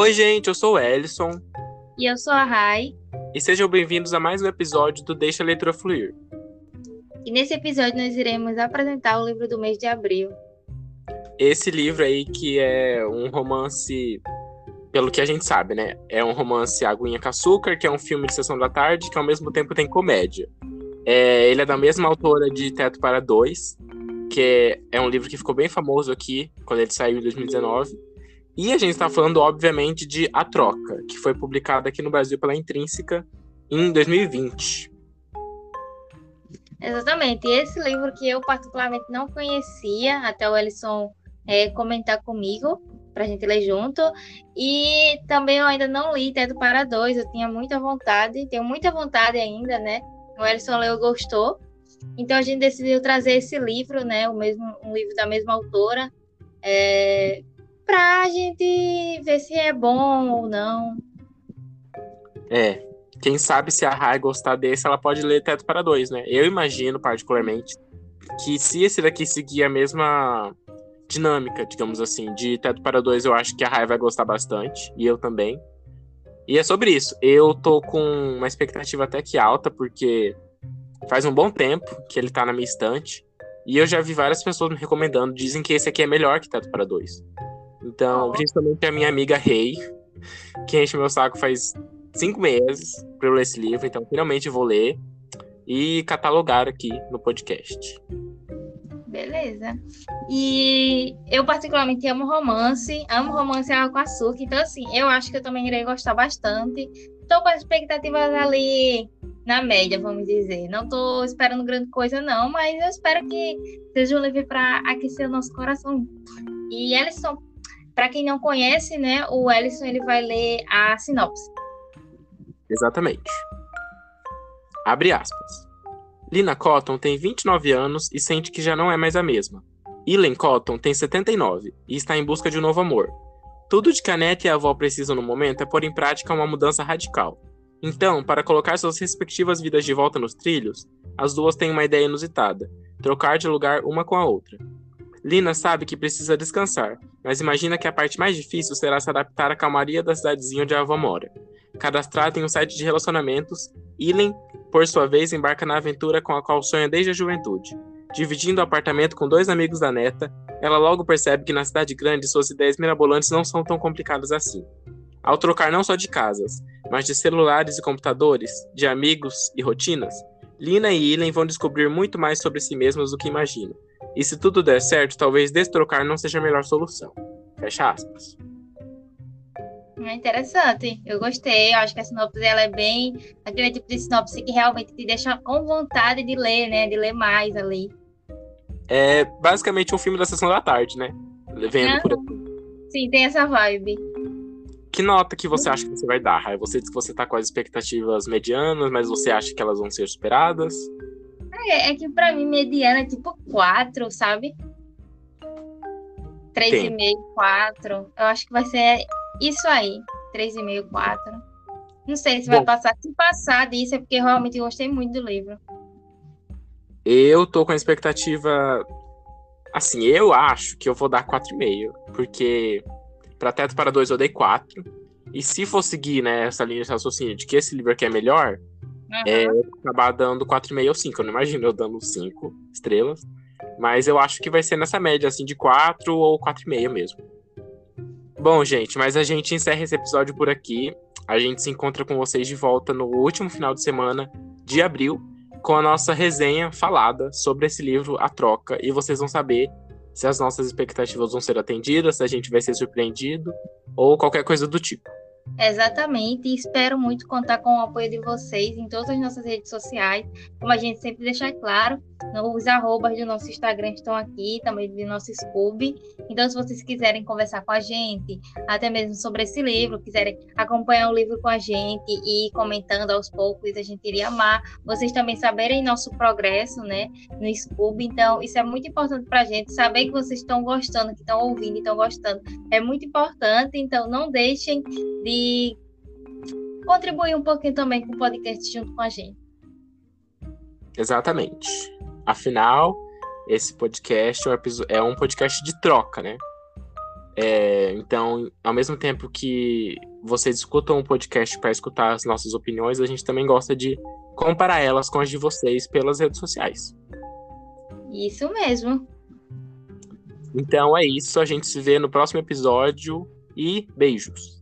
Oi, gente, eu sou o Ellison. E eu sou a Rai. E sejam bem-vindos a mais um episódio do Deixa a Leitura Fluir. E nesse episódio nós iremos apresentar o livro do mês de abril. Esse livro aí que é um romance, pelo que a gente sabe, né? É um romance Aguinha com Açúcar, que é um filme de sessão da tarde, que ao mesmo tempo tem comédia. É, ele é da mesma autora de Teto para Dois, que é um livro que ficou bem famoso aqui, quando ele saiu em 2019. E a gente está falando, obviamente, de A Troca, que foi publicada aqui no Brasil pela Intrínseca em 2020. Exatamente. Esse livro que eu particularmente não conhecia, até o Ellison é, comentar comigo, para a gente ler junto. E também eu ainda não li Teto para Dois, eu tinha muita vontade, tenho muita vontade ainda, né? O Ellison leu gostou. Então a gente decidiu trazer esse livro, né? O mesmo, um livro da mesma autora, é, para a gente ver se é bom ou não. É, quem sabe se a Rai gostar desse, ela pode ler Teto para Dois, né? Eu imagino, particularmente, que se esse daqui seguir a mesma dinâmica, digamos assim, de Teto para Dois, eu acho que a Rai vai gostar bastante, e eu também. E é sobre isso. Eu tô com uma expectativa até que alta, porque faz um bom tempo que ele tá na minha estante. E eu já vi várias pessoas me recomendando, dizem que esse aqui é melhor que Teto para Dois. Então, principalmente a minha amiga Rei, que enche meu saco faz cinco meses para eu ler esse livro, então finalmente vou ler e catalogar aqui no podcast. Beleza. E eu particularmente amo romance, amo romance água com açúcar, então assim, eu acho que eu também irei gostar bastante. Estou com as expectativas ali na média, vamos dizer. Não estou esperando grande coisa não, mas eu espero que seja um livro para aquecer o nosso coração. E Ellison, para quem não conhece, né, o Ellison ele vai ler a sinopse. Exatamente. Abre aspas. Lina Cotton tem 29 anos e sente que já não é mais a mesma. Ilen Cotton tem 79 e está em busca de um novo amor. Tudo de que a neta e a avó precisam no momento é pôr em prática uma mudança radical. Então, para colocar suas respectivas vidas de volta nos trilhos, as duas têm uma ideia inusitada: trocar de lugar uma com a outra. Lina sabe que precisa descansar, mas imagina que a parte mais difícil será se adaptar à calmaria da cidadezinha onde a avó mora. Cadastrada em um site de relacionamentos, Ilen, por sua vez, embarca na aventura com a qual sonha desde a juventude. Dividindo o apartamento com dois amigos da neta, ela logo percebe que na cidade grande suas ideias mirabolantes não são tão complicadas assim. Ao trocar não só de casas, mas de celulares e computadores, de amigos e rotinas, Lina e Ilen vão descobrir muito mais sobre si mesmas do que imaginam. E se tudo der certo, talvez destrocar não seja a melhor solução. Fecha aspas. É interessante, eu gostei. Eu acho que a sinopse ela é bem aquele tipo de sinopse que realmente te deixa com vontade de ler, né? De ler mais ali. É basicamente um filme da sessão da tarde, né? Vendo por aqui. Sim, tem essa vibe. Que nota que você acha que você vai dar? Você disse que você tá com as expectativas medianas, mas você acha que elas vão ser superadas? É, é que pra mim mediana é tipo 4, sabe? 3,5, 4. Eu acho que vai ser isso aí. 3,5, 4. Não sei se Bom, vai passar. Se passar disso é porque eu realmente gostei muito do livro. Eu tô com a expectativa. Assim, eu acho que eu vou dar 4,5. Porque para Teto para 2 eu dei 4. E se for seguir né, essa linha de raciocínio de que esse livro aqui é melhor, Uhum. É, acabar dando 4,5 ou 5. Eu não imagino eu dando 5 estrelas. Mas eu acho que vai ser nessa média, assim, de 4 ou 4,5 mesmo. Bom, gente, mas a gente encerra esse episódio por aqui. A gente se encontra com vocês de volta no último final de semana de abril, com a nossa resenha falada sobre esse livro, A Troca. E vocês vão saber se as nossas expectativas vão ser atendidas, se a gente vai ser surpreendido, ou qualquer coisa do tipo. Exatamente, e espero muito contar com o apoio de vocês em todas as nossas redes sociais. Como a gente sempre deixa claro, os arrobas do nosso Instagram estão aqui, também do nosso Scoob. Então, se vocês quiserem conversar com a gente, até mesmo sobre esse livro, quiserem acompanhar o livro com a gente e ir comentando aos poucos, a gente iria amar. Vocês também saberem nosso progresso, né, no Scoob. Então, isso é muito importante para a gente, saber que vocês estão gostando, que estão ouvindo e estão gostando. É muito importante, então não deixem de contribuir um pouquinho também com o podcast junto com a gente. Exatamente. Afinal, esse podcast é um podcast de troca, né? É, então, ao mesmo tempo que vocês escutam o podcast para escutar as nossas opiniões, a gente também gosta de comparar elas com as de vocês pelas redes sociais. Isso mesmo. Então é isso, a gente se vê no próximo episódio e beijos.